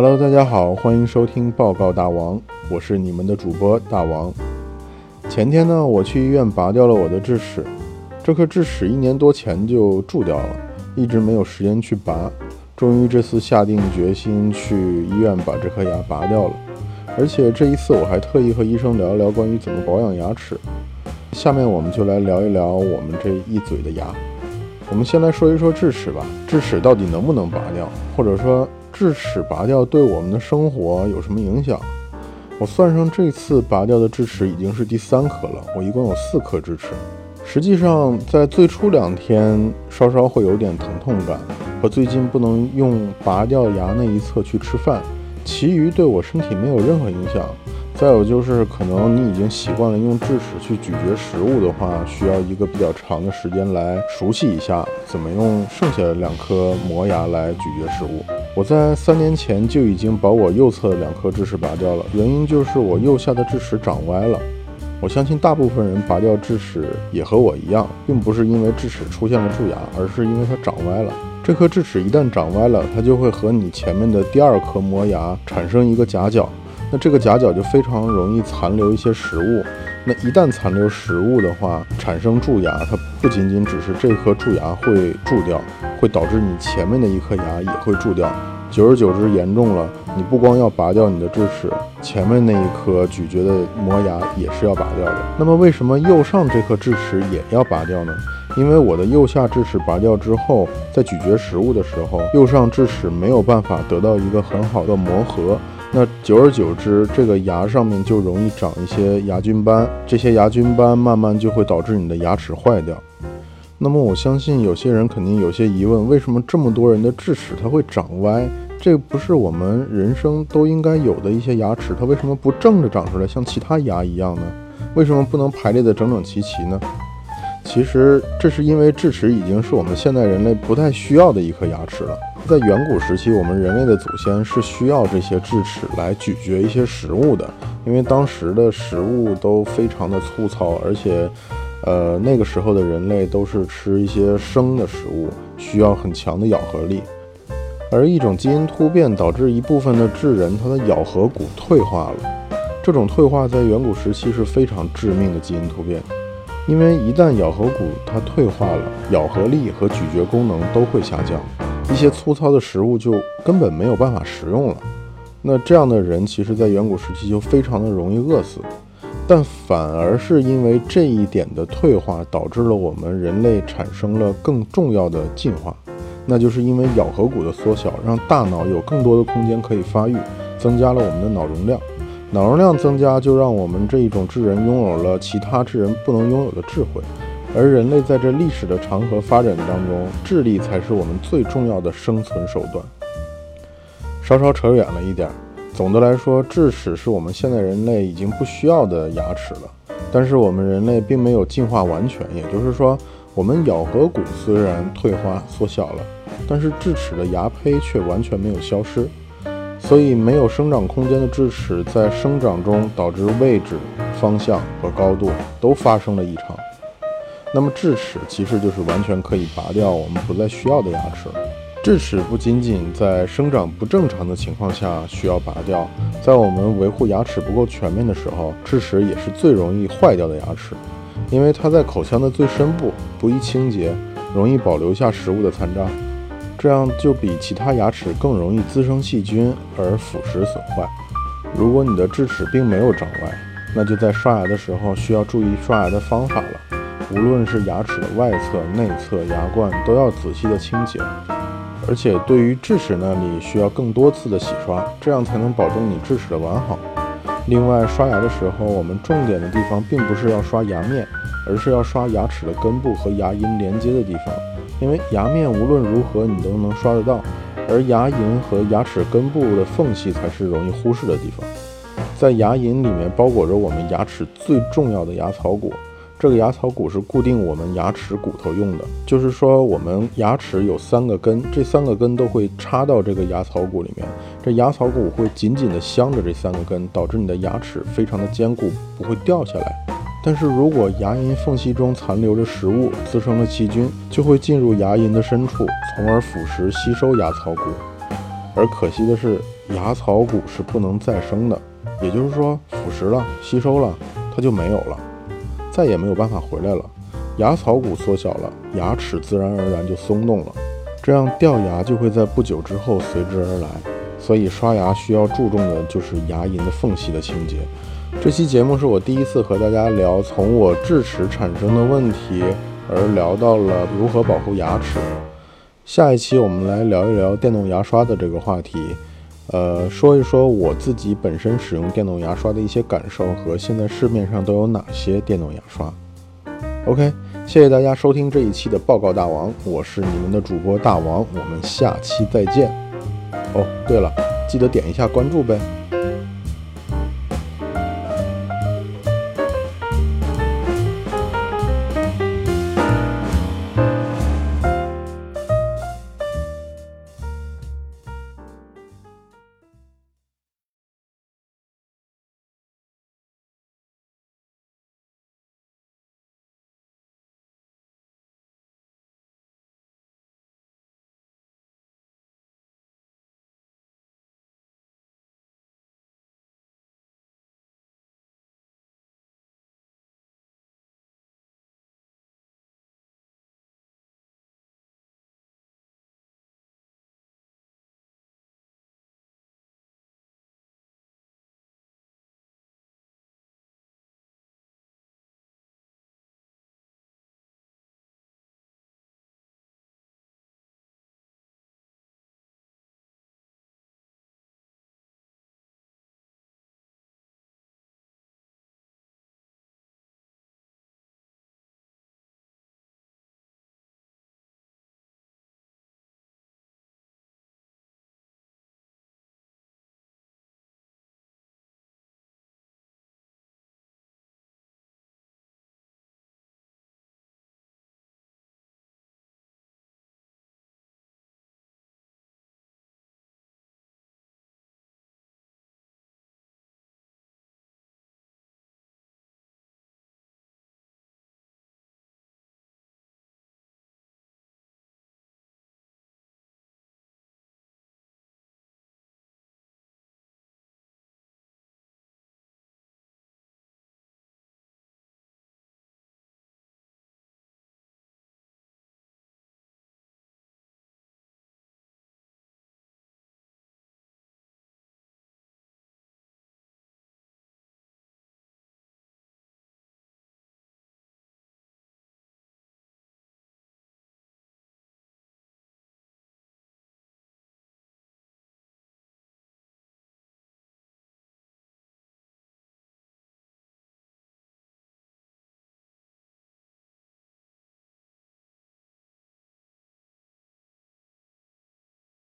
Hello，大家好，欢迎收听报告大王，我是你们的主播大王。前天呢，我去医院拔掉了我的智齿，这颗智齿一年多前就蛀掉了，一直没有时间去拔，终于这次下定决心去医院把这颗牙拔掉了。而且这一次我还特意和医生聊一聊关于怎么保养牙齿。下面我们就来聊一聊我们这一嘴的牙。我们先来说一说智齿吧，智齿到底能不能拔掉，或者说智齿拔掉对我们的生活有什么影响？我算上这次拔掉的智齿已经是第三颗了，我一共有四颗智齿。实际上，在最初两天稍稍会有点疼痛感，和最近不能用拔掉牙那一侧去吃饭，其余对我身体没有任何影响。再有就是，可能你已经习惯了用智齿去咀嚼食物的话，需要一个比较长的时间来熟悉一下怎么用剩下的两颗磨牙来咀嚼食物。我在三年前就已经把我右侧两颗智齿拔掉了，原因就是我右下的智齿长歪了。我相信大部分人拔掉智齿也和我一样，并不是因为智齿出现了蛀牙，而是因为它长歪了。这颗智齿一旦长歪了，它就会和你前面的第二颗磨牙产生一个夹角。那这个夹角就非常容易残留一些食物，那一旦残留食物的话，产生蛀牙，它不仅仅只是这颗蛀牙会蛀掉，会导致你前面的一颗牙也会蛀掉。久而久之严重了，你不光要拔掉你的智齿，前面那一颗咀嚼的磨牙也是要拔掉的。那么为什么右上这颗智齿也要拔掉呢？因为我的右下智齿拔掉之后，在咀嚼食物的时候，右上智齿没有办法得到一个很好的磨合。那久而久之，这个牙上面就容易长一些牙菌斑，这些牙菌斑慢慢就会导致你的牙齿坏掉。那么我相信有些人肯定有些疑问：为什么这么多人的智齿它会长歪？这不是我们人生都应该有的一些牙齿，它为什么不正着长出来，像其他牙一样呢？为什么不能排列的整整齐齐呢？其实这是因为智齿已经是我们现代人类不太需要的一颗牙齿了。在远古时期，我们人类的祖先是需要这些智齿来咀嚼一些食物的，因为当时的食物都非常的粗糙，而且，呃，那个时候的人类都是吃一些生的食物，需要很强的咬合力。而一种基因突变导致一部分的智人他的咬合骨退化了，这种退化在远古时期是非常致命的基因突变。因为一旦咬合骨它退化了，咬合力和咀嚼功能都会下降，一些粗糙的食物就根本没有办法食用了。那这样的人，其实在远古时期就非常的容易饿死。但反而是因为这一点的退化，导致了我们人类产生了更重要的进化，那就是因为咬合骨的缩小，让大脑有更多的空间可以发育，增加了我们的脑容量。脑容量增加，就让我们这一种智人拥有了其他智人不能拥有的智慧。而人类在这历史的长河发展当中，智力才是我们最重要的生存手段。稍稍扯远了一点，总的来说，智齿是我们现代人类已经不需要的牙齿了。但是我们人类并没有进化完全，也就是说，我们咬合骨虽然退化缩小了，但是智齿的牙胚却完全没有消失。所以，没有生长空间的智齿在生长中导致位置、方向和高度都发生了异常。那么，智齿其实就是完全可以拔掉我们不再需要的牙齿。智齿不仅仅在生长不正常的情况下需要拔掉，在我们维护牙齿不够全面的时候，智齿也是最容易坏掉的牙齿，因为它在口腔的最深部，不易清洁，容易保留下食物的残渣。这样就比其他牙齿更容易滋生细菌而腐蚀损坏。如果你的智齿并没有长歪，那就在刷牙的时候需要注意刷牙的方法了。无论是牙齿的外侧、内侧，牙冠都要仔细的清洁。而且对于智齿那里需要更多次的洗刷，这样才能保证你智齿的完好。另外，刷牙的时候，我们重点的地方并不是要刷牙面，而是要刷牙齿的根部和牙龈连接的地方。因为牙面无论如何你都能刷得到，而牙龈和牙齿根部的缝隙才是容易忽视的地方。在牙龈里面包裹着我们牙齿最重要的牙槽骨，这个牙槽骨是固定我们牙齿骨头用的。就是说，我们牙齿有三个根，这三个根都会插到这个牙槽骨里面，这牙槽骨会紧紧地镶着这三个根，导致你的牙齿非常的坚固，不会掉下来。但是如果牙龈缝隙中残留着食物，滋生了细菌，就会进入牙龈的深处，从而腐蚀吸收牙槽骨。而可惜的是，牙槽骨是不能再生的，也就是说腐蚀了、吸收了，它就没有了，再也没有办法回来了。牙槽骨缩小了，牙齿自然而然就松动了，这样掉牙就会在不久之后随之而来。所以刷牙需要注重的就是牙龈的缝隙的清洁。这期节目是我第一次和大家聊从我智齿产生的问题，而聊到了如何保护牙齿。下一期我们来聊一聊电动牙刷的这个话题，呃，说一说我自己本身使用电动牙刷的一些感受和现在市面上都有哪些电动牙刷。OK，谢谢大家收听这一期的报告大王，我是你们的主播大王，我们下期再见。哦，对了，记得点一下关注呗。